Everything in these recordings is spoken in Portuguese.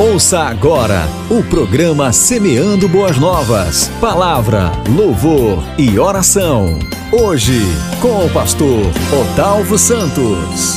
Ouça agora o programa Semeando Boas Novas. Palavra, louvor e oração. Hoje, com o pastor Otalvo Santos.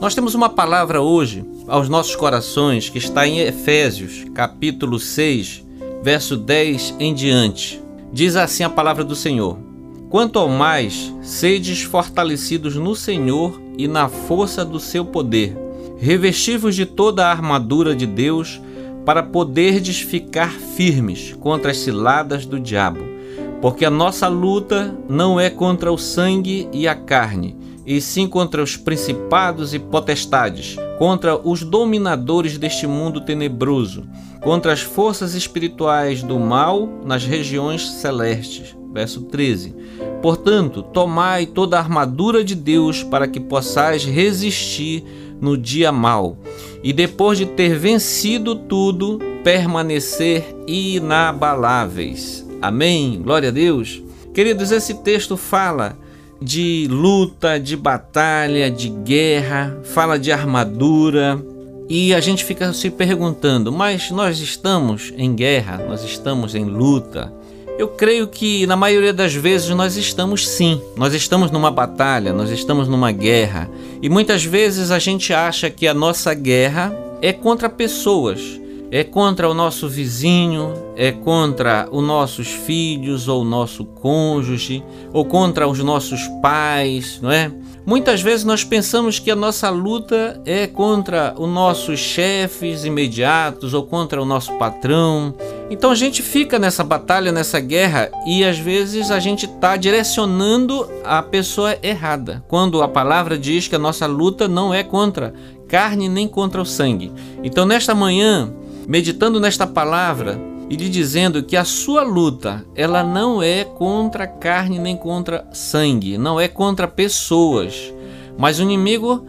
Nós temos uma palavra hoje aos nossos corações que está em Efésios, capítulo 6, verso 10 em diante. Diz assim a palavra do Senhor: Quanto ao mais, sedes fortalecidos no Senhor e na força do seu poder revestivos de toda a armadura de Deus, para poderdes ficar firmes contra as ciladas do diabo. Porque a nossa luta não é contra o sangue e a carne, e sim contra os principados e potestades, contra os dominadores deste mundo tenebroso, contra as forças espirituais do mal nas regiões celestes. Verso 13. Portanto, tomai toda a armadura de Deus para que possais resistir no dia mau, e depois de ter vencido tudo, permanecer inabaláveis. Amém. Glória a Deus. Queridos, esse texto fala de luta, de batalha, de guerra, fala de armadura, e a gente fica se perguntando, mas nós estamos em guerra, nós estamos em luta, eu creio que na maioria das vezes nós estamos sim, nós estamos numa batalha, nós estamos numa guerra. E muitas vezes a gente acha que a nossa guerra é contra pessoas, é contra o nosso vizinho, é contra os nossos filhos ou nosso cônjuge, ou contra os nossos pais, não é? Muitas vezes nós pensamos que a nossa luta é contra os nossos chefes imediatos ou contra o nosso patrão. Então a gente fica nessa batalha, nessa guerra e às vezes a gente está direcionando a pessoa errada. Quando a palavra diz que a nossa luta não é contra carne nem contra o sangue. Então nesta manhã, meditando nesta palavra, e lhe dizendo que a sua luta ela não é contra carne nem contra sangue, não é contra pessoas, mas o inimigo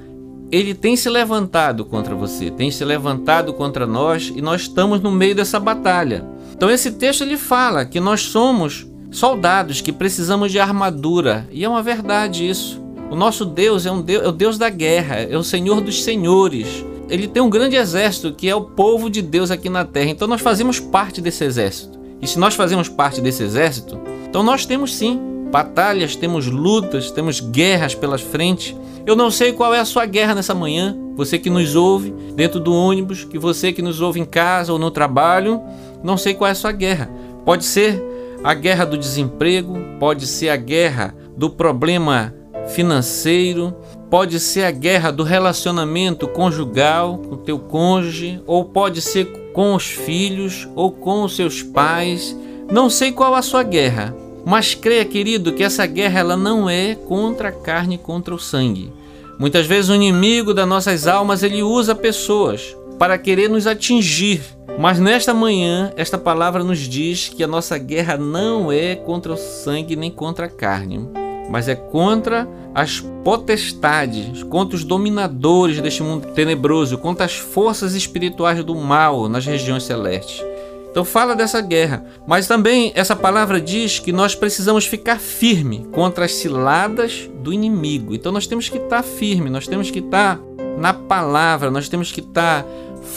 ele tem se levantado contra você, tem se levantado contra nós e nós estamos no meio dessa batalha. Então esse texto ele fala que nós somos soldados que precisamos de armadura e é uma verdade isso. O nosso Deus é um Deus, é o Deus da guerra, é o Senhor dos senhores ele tem um grande exército que é o povo de Deus aqui na terra. Então nós fazemos parte desse exército. E se nós fazemos parte desse exército, então nós temos sim batalhas, temos lutas, temos guerras pelas frente. Eu não sei qual é a sua guerra nessa manhã. Você que nos ouve dentro do ônibus, que você que nos ouve em casa ou no trabalho, não sei qual é a sua guerra. Pode ser a guerra do desemprego, pode ser a guerra do problema financeiro, Pode ser a guerra do relacionamento conjugal com teu cônjuge, ou pode ser com os filhos ou com os seus pais. Não sei qual a sua guerra, mas creia, querido, que essa guerra ela não é contra a carne contra o sangue. Muitas vezes o inimigo das nossas almas ele usa pessoas para querer nos atingir. Mas nesta manhã, esta palavra nos diz que a nossa guerra não é contra o sangue nem contra a carne, mas é contra as potestades, contra os dominadores deste mundo tenebroso, contra as forças espirituais do mal nas regiões celestes. Então fala dessa guerra, mas também essa palavra diz que nós precisamos ficar firme contra as ciladas do inimigo. Então nós temos que estar firme, nós temos que estar na palavra, nós temos que estar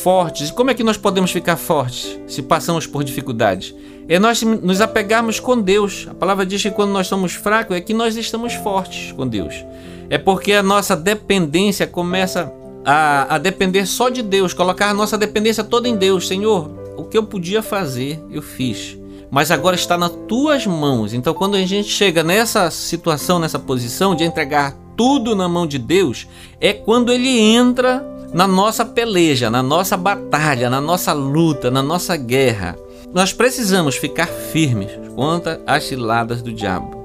fortes. E como é que nós podemos ficar fortes se passamos por dificuldades? É nós nos apegarmos com Deus. A palavra diz que quando nós somos fracos é que nós estamos fortes com Deus. É porque a nossa dependência começa a, a depender só de Deus, colocar a nossa dependência toda em Deus. Senhor, o que eu podia fazer, eu fiz. Mas agora está nas tuas mãos. Então, quando a gente chega nessa situação, nessa posição de entregar tudo na mão de Deus, é quando ele entra na nossa peleja, na nossa batalha, na nossa luta, na nossa guerra. Nós precisamos ficar firmes contra as ciladas do diabo.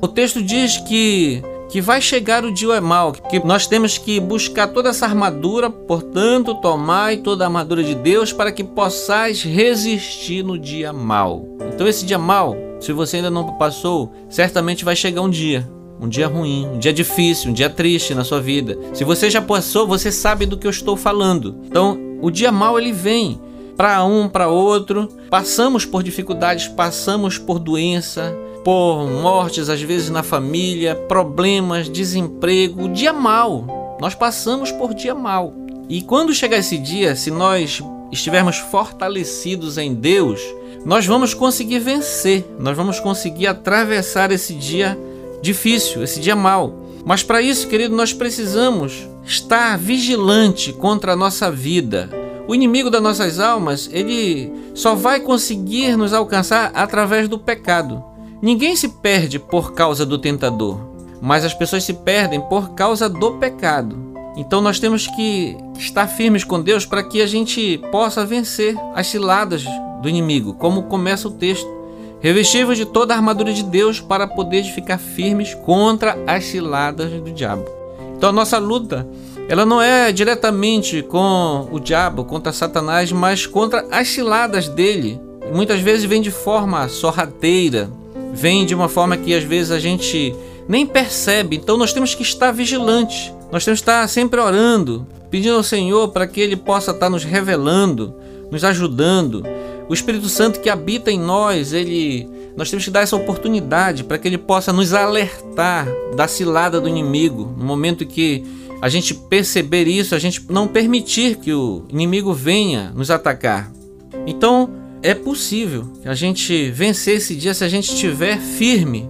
O texto diz que que vai chegar o dia mal, que nós temos que buscar toda essa armadura, portanto, tomai toda a armadura de Deus para que possais resistir no dia mal. Então esse dia mal, se você ainda não passou, certamente vai chegar um dia um dia ruim, um dia difícil, um dia triste na sua vida. Se você já passou, você sabe do que eu estou falando. Então, o dia mal ele vem para um, para outro. Passamos por dificuldades, passamos por doença, por mortes às vezes na família, problemas, desemprego, dia mal. Nós passamos por dia mal. E quando chegar esse dia, se nós estivermos fortalecidos em Deus, nós vamos conseguir vencer, nós vamos conseguir atravessar esse dia difícil, esse dia mau. Mas para isso, querido, nós precisamos estar vigilante contra a nossa vida. O inimigo das nossas almas, ele só vai conseguir nos alcançar através do pecado. Ninguém se perde por causa do tentador, mas as pessoas se perdem por causa do pecado. Então nós temos que estar firmes com Deus para que a gente possa vencer as ciladas do inimigo, como começa o texto. Revestivos de toda a armadura de Deus para poder ficar firmes contra as ciladas do diabo. Então a nossa luta, ela não é diretamente com o diabo, contra Satanás, mas contra as ciladas dele. Muitas vezes vem de forma sorrateira, vem de uma forma que às vezes a gente nem percebe. Então nós temos que estar vigilantes. Nós temos que estar sempre orando, pedindo ao Senhor para que Ele possa estar nos revelando, nos ajudando. O Espírito Santo que habita em nós, ele, nós temos que dar essa oportunidade para que Ele possa nos alertar da cilada do inimigo. No momento que a gente perceber isso, a gente não permitir que o inimigo venha nos atacar. Então, é possível a gente vencer esse dia se a gente estiver firme,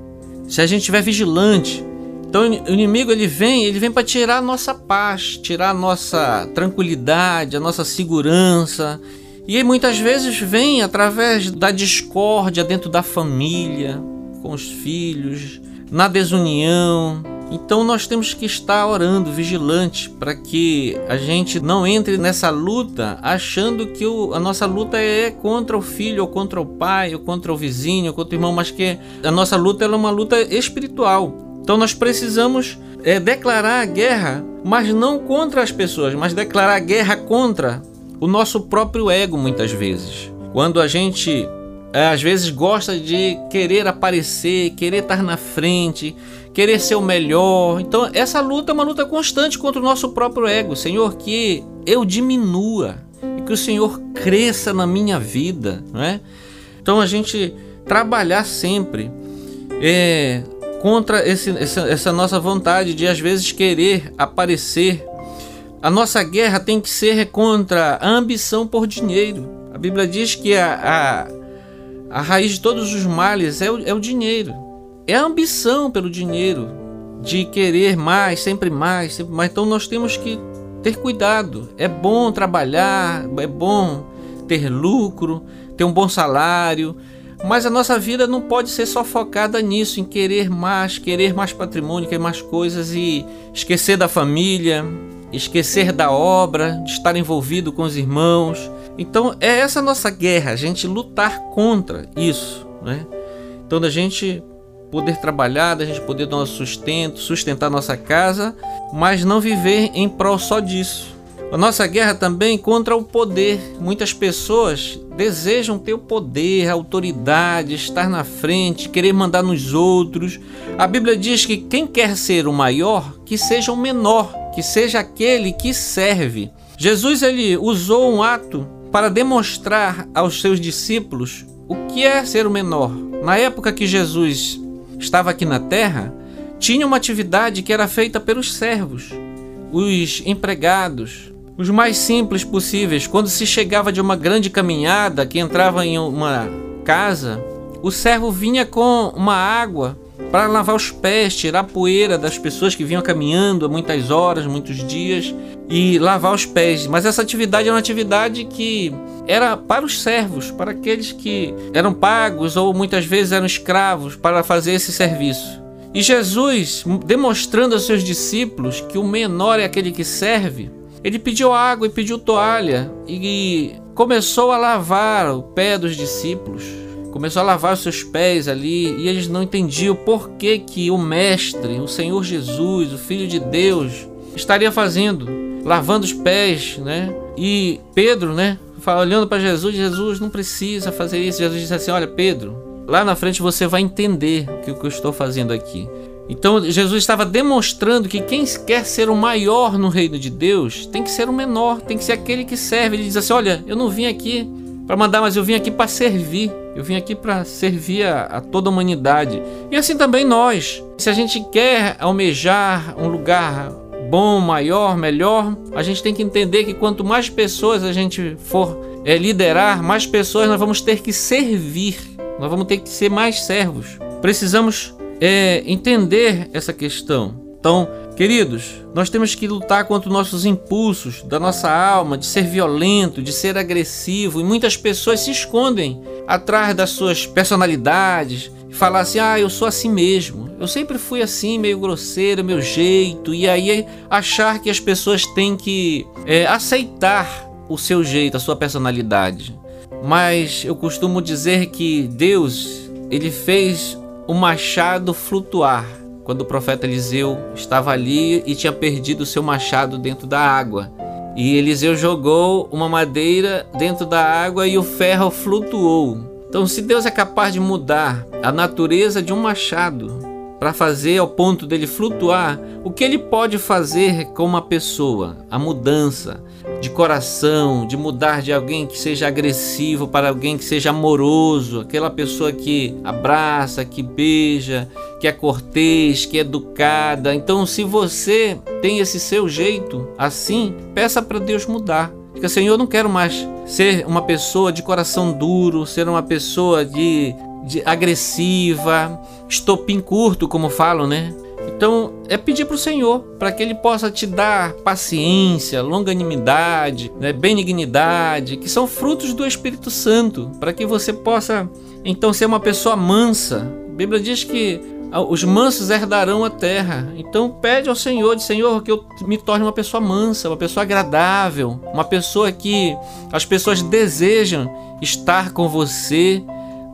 se a gente estiver vigilante, então o inimigo ele vem, ele vem para tirar a nossa paz, tirar a nossa tranquilidade, a nossa segurança. E muitas vezes vem através da discórdia dentro da família, com os filhos, na desunião. Então nós temos que estar orando, vigilante, para que a gente não entre nessa luta achando que o, a nossa luta é contra o filho, ou contra o pai, ou contra o vizinho, ou contra o irmão, mas que a nossa luta é uma luta espiritual. Então nós precisamos é, declarar a guerra, mas não contra as pessoas, mas declarar a guerra contra o nosso próprio ego, muitas vezes. Quando a gente é, às vezes gosta de querer aparecer, querer estar na frente, querer ser o melhor. Então, essa luta é uma luta constante contra o nosso próprio ego. Senhor, que eu diminua e que o Senhor cresça na minha vida, não é? Então, a gente trabalhar sempre é, contra esse, essa, essa nossa vontade de às vezes querer aparecer. A nossa guerra tem que ser contra a ambição por dinheiro. A Bíblia diz que a, a, a raiz de todos os males é o, é o dinheiro. É a ambição pelo dinheiro, de querer mais, sempre mais, sempre mais. Então nós temos que ter cuidado. É bom trabalhar, é bom ter lucro, ter um bom salário, mas a nossa vida não pode ser só focada nisso, em querer mais, querer mais patrimônio, querer mais coisas e esquecer da família, esquecer da obra, de estar envolvido com os irmãos. Então é essa nossa guerra, a gente lutar contra isso, né? Então da gente poder trabalhar, da gente poder dar nosso sustento, sustentar nossa casa, mas não viver em prol só disso. A nossa guerra também contra o poder. Muitas pessoas desejam ter o poder, a autoridade, estar na frente, querer mandar nos outros. A Bíblia diz que quem quer ser o maior, que seja o menor, que seja aquele que serve. Jesus ele usou um ato para demonstrar aos seus discípulos o que é ser o menor. Na época que Jesus estava aqui na terra, tinha uma atividade que era feita pelos servos, os empregados, os mais simples possíveis. Quando se chegava de uma grande caminhada, que entrava em uma casa, o servo vinha com uma água para lavar os pés, tirar a poeira das pessoas que vinham caminhando há muitas horas, muitos dias e lavar os pés. Mas essa atividade era uma atividade que era para os servos, para aqueles que eram pagos ou muitas vezes eram escravos para fazer esse serviço. E Jesus, demonstrando aos seus discípulos que o menor é aquele que serve, ele pediu água e pediu toalha e começou a lavar o pé dos discípulos. Começou a lavar os seus pés ali e eles não entendiam por que, que o Mestre, o Senhor Jesus, o Filho de Deus, estaria fazendo, lavando os pés, né? E Pedro, né? Olhando para Jesus, Jesus não precisa fazer isso. Jesus disse assim: Olha, Pedro, lá na frente você vai entender o que eu estou fazendo aqui. Então Jesus estava demonstrando que quem quer ser o maior no reino de Deus tem que ser o menor, tem que ser aquele que serve. Ele diz assim: Olha, eu não vim aqui para mandar, mas eu vim aqui para servir. Eu vim aqui para servir a, a, toda a humanidade. E assim também nós. Se a gente quer almejar um lugar bom, maior, melhor, a gente tem que entender que quanto mais pessoas a gente for é, liderar, mais pessoas nós vamos ter que servir, nós vamos ter que ser mais servos. Precisamos é, entender essa questão. Então, queridos, nós temos que lutar contra os nossos impulsos da nossa alma, de ser violento, de ser agressivo, e muitas pessoas se escondem atrás das suas personalidades, e falar assim: ah, eu sou assim mesmo. Eu sempre fui assim, meio grosseiro, meu jeito. E aí achar que as pessoas têm que é, aceitar o seu jeito, a sua personalidade. Mas eu costumo dizer que Deus, ele fez o machado flutuar. Quando o profeta Eliseu estava ali e tinha perdido o seu machado dentro da água. E Eliseu jogou uma madeira dentro da água e o ferro flutuou. Então, se Deus é capaz de mudar a natureza de um machado para fazer ao ponto dele flutuar, o que ele pode fazer com uma pessoa? A mudança de coração, de mudar de alguém que seja agressivo para alguém que seja amoroso, aquela pessoa que abraça, que beija, que é cortês, que é educada. Então, se você tem esse seu jeito assim, peça para Deus mudar. Diga, Senhor, eu não quero mais ser uma pessoa de coração duro, ser uma pessoa de, de agressiva, estopim curto, como falam, né? Então, é pedir para o Senhor para que Ele possa te dar paciência, longanimidade, né, benignidade, que são frutos do Espírito Santo, para que você possa então ser uma pessoa mansa. A Bíblia diz que ah, os mansos herdarão a terra. Então pede ao Senhor, de Senhor, que eu me torne uma pessoa mansa, uma pessoa agradável, uma pessoa que as pessoas desejam estar com você?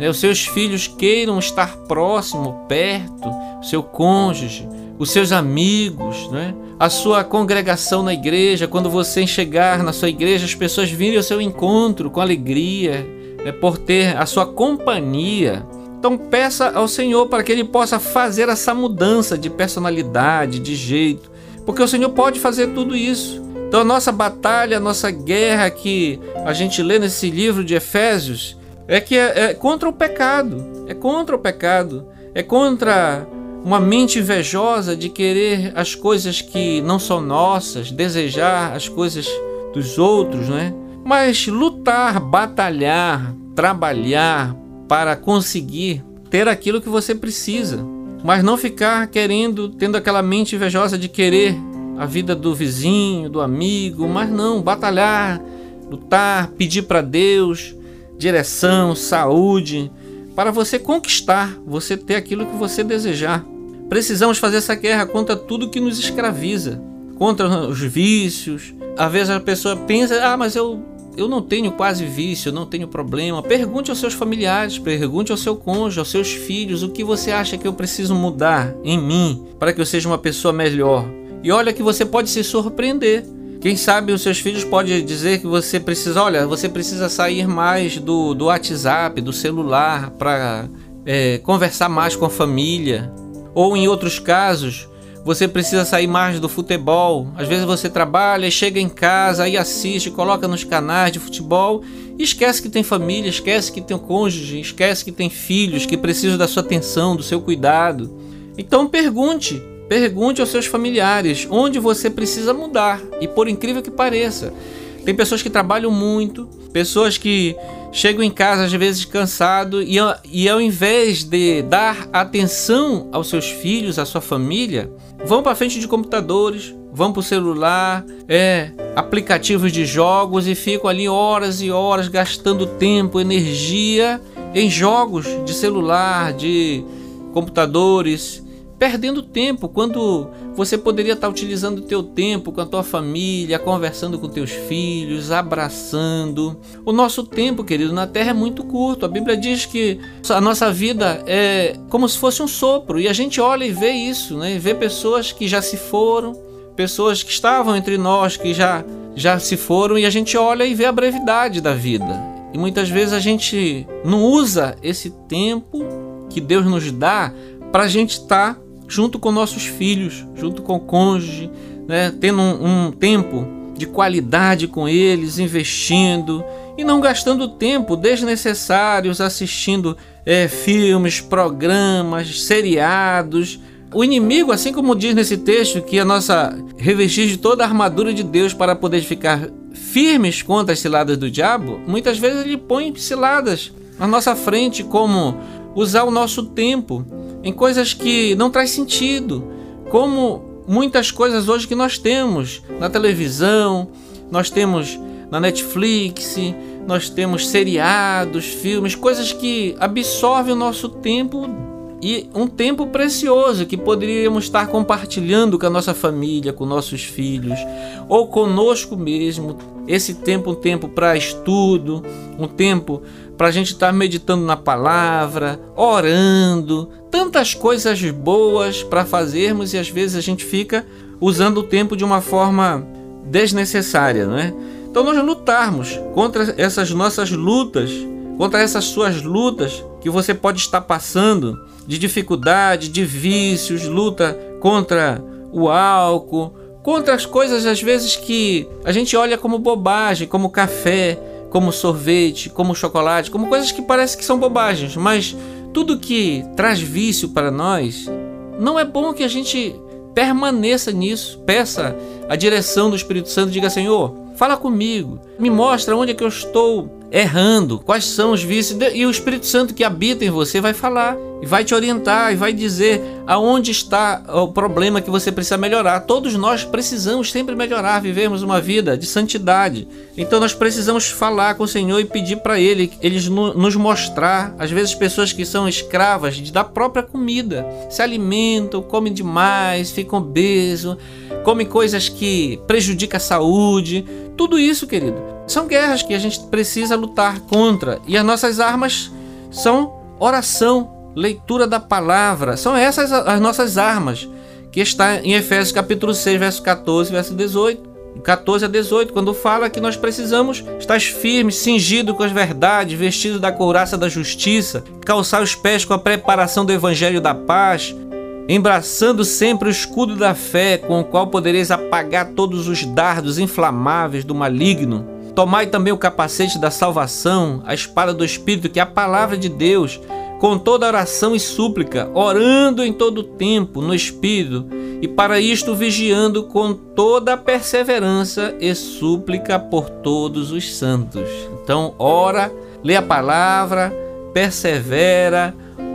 Os seus filhos queiram estar próximo, perto, o seu cônjuge, os seus amigos, né? a sua congregação na igreja. Quando você chegar na sua igreja, as pessoas virem ao seu encontro com alegria, né? por ter a sua companhia. Então peça ao Senhor para que Ele possa fazer essa mudança de personalidade, de jeito, porque o Senhor pode fazer tudo isso. Então a nossa batalha, a nossa guerra que a gente lê nesse livro de Efésios é que é, é contra o pecado, é contra o pecado, é contra uma mente invejosa de querer as coisas que não são nossas, desejar as coisas dos outros, né? Mas lutar, batalhar, trabalhar, para conseguir ter aquilo que você precisa, mas não ficar querendo, tendo aquela mente invejosa de querer a vida do vizinho, do amigo, mas não, batalhar, lutar, pedir para Deus direção, saúde, para você conquistar, você ter aquilo que você desejar. Precisamos fazer essa guerra contra tudo que nos escraviza, contra os vícios. Às vezes a pessoa pensa: "Ah, mas eu eu não tenho quase vício, não tenho problema. Pergunte aos seus familiares, pergunte ao seu cônjuge, aos seus filhos, o que você acha que eu preciso mudar em mim para que eu seja uma pessoa melhor. E olha que você pode se surpreender. Quem sabe os seus filhos podem dizer que você precisa, olha, você precisa sair mais do, do WhatsApp, do celular, para é, conversar mais com a família. Ou em outros casos, você precisa sair mais do futebol. Às vezes você trabalha, chega em casa, aí assiste, coloca nos canais de futebol e esquece que tem família, esquece que tem um cônjuge, esquece que tem filhos que precisam da sua atenção, do seu cuidado. Então pergunte, pergunte aos seus familiares onde você precisa mudar. E por incrível que pareça, tem pessoas que trabalham muito, pessoas que chegam em casa às vezes cansado e, e ao invés de dar atenção aos seus filhos, à sua família, vão para frente de computadores, vão para o celular, é, aplicativos de jogos e ficam ali horas e horas gastando tempo, energia em jogos de celular, de computadores perdendo tempo quando você poderia estar utilizando o teu tempo com a tua família, conversando com teus filhos, abraçando. O nosso tempo, querido, na terra é muito curto. A Bíblia diz que a nossa vida é como se fosse um sopro e a gente olha e vê isso, né? Vê pessoas que já se foram, pessoas que estavam entre nós que já já se foram e a gente olha e vê a brevidade da vida. E muitas vezes a gente não usa esse tempo que Deus nos dá para a gente estar tá junto com nossos filhos, junto com o cônjuge, né? tendo um, um tempo de qualidade com eles, investindo e não gastando tempo desnecessários assistindo é, filmes, programas, seriados, O inimigo, assim como diz nesse texto, que a nossa revestir de toda a armadura de Deus para poder ficar firmes contra as ciladas do diabo, muitas vezes ele põe ciladas na nossa frente, como usar o nosso tempo em coisas que não traz sentido, como muitas coisas hoje que nós temos na televisão, nós temos na Netflix, nós temos seriados, filmes, coisas que absorvem o nosso tempo e um tempo precioso que poderíamos estar compartilhando com a nossa família, com nossos filhos ou conosco mesmo. Esse tempo, um tempo para estudo, um tempo para a gente estar meditando na palavra, orando, tantas coisas boas para fazermos e às vezes a gente fica usando o tempo de uma forma desnecessária, não é? Então nós lutarmos contra essas nossas lutas, contra essas suas lutas que você pode estar passando de dificuldade, de vícios, luta contra o álcool, contra as coisas às vezes que a gente olha como bobagem, como café, como sorvete, como chocolate, como coisas que parecem que são bobagens, mas tudo que traz vício para nós, não é bom que a gente permaneça nisso. Peça a direção do Espírito Santo, diga: Senhor, Fala comigo, me mostra onde é que eu estou errando, quais são os vícios, e o Espírito Santo que habita em você vai falar, e vai te orientar, e vai dizer aonde está o problema que você precisa melhorar. Todos nós precisamos sempre melhorar, vivemos uma vida de santidade. Então nós precisamos falar com o Senhor e pedir para Ele, Ele nos mostrar, às vezes pessoas que são escravas da própria comida, se alimentam, comem demais, ficam obesos, comem coisas que prejudicam a saúde, tudo isso, querido, são guerras que a gente precisa lutar contra. E as nossas armas são oração, leitura da palavra. São essas as nossas armas, que está em Efésios capítulo 6, verso 14, verso 18. 14 a 18, quando fala que nós precisamos estar firmes, cingidos com as verdades, vestidos da couraça da justiça, calçar os pés com a preparação do evangelho da paz, embraçando sempre o escudo da fé, com o qual podereis apagar todos os dardos inflamáveis do maligno. Tomai também o capacete da salvação, a espada do Espírito, que é a palavra de Deus, com toda oração e súplica, orando em todo tempo no Espírito, e para isto vigiando com toda a perseverança e súplica por todos os santos. Então, ora, lê a palavra, persevera,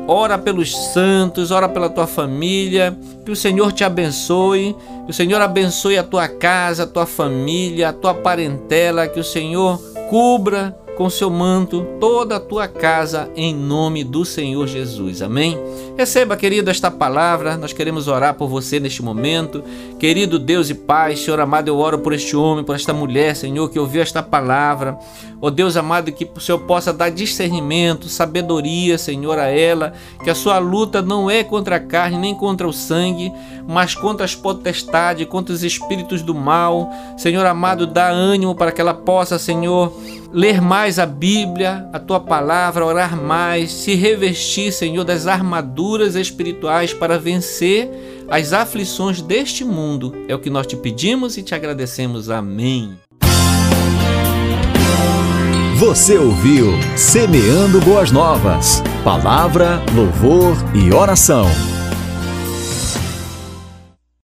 ora pelos santos, ora pela tua família, que o Senhor te abençoe, que o Senhor abençoe a tua casa, a tua família, a tua parentela, que o Senhor cubra com seu manto toda a tua casa em nome do Senhor Jesus. Amém? Receba, querido, esta palavra. Nós queremos orar por você neste momento. Querido Deus e Pai, Senhor amado, eu oro por este homem, por esta mulher, Senhor, que ouviu esta palavra. Ó oh Deus amado, que o Senhor possa dar discernimento, sabedoria, Senhor, a ela, que a sua luta não é contra a carne nem contra o sangue, mas contra as potestades, contra os espíritos do mal. Senhor amado, dá ânimo para que ela possa, Senhor, ler mais a Bíblia, a tua palavra, orar mais, se revestir, Senhor, das armaduras espirituais para vencer as aflições deste mundo. É o que nós te pedimos e te agradecemos. Amém. Você ouviu Semeando Boas Novas. Palavra, louvor e oração.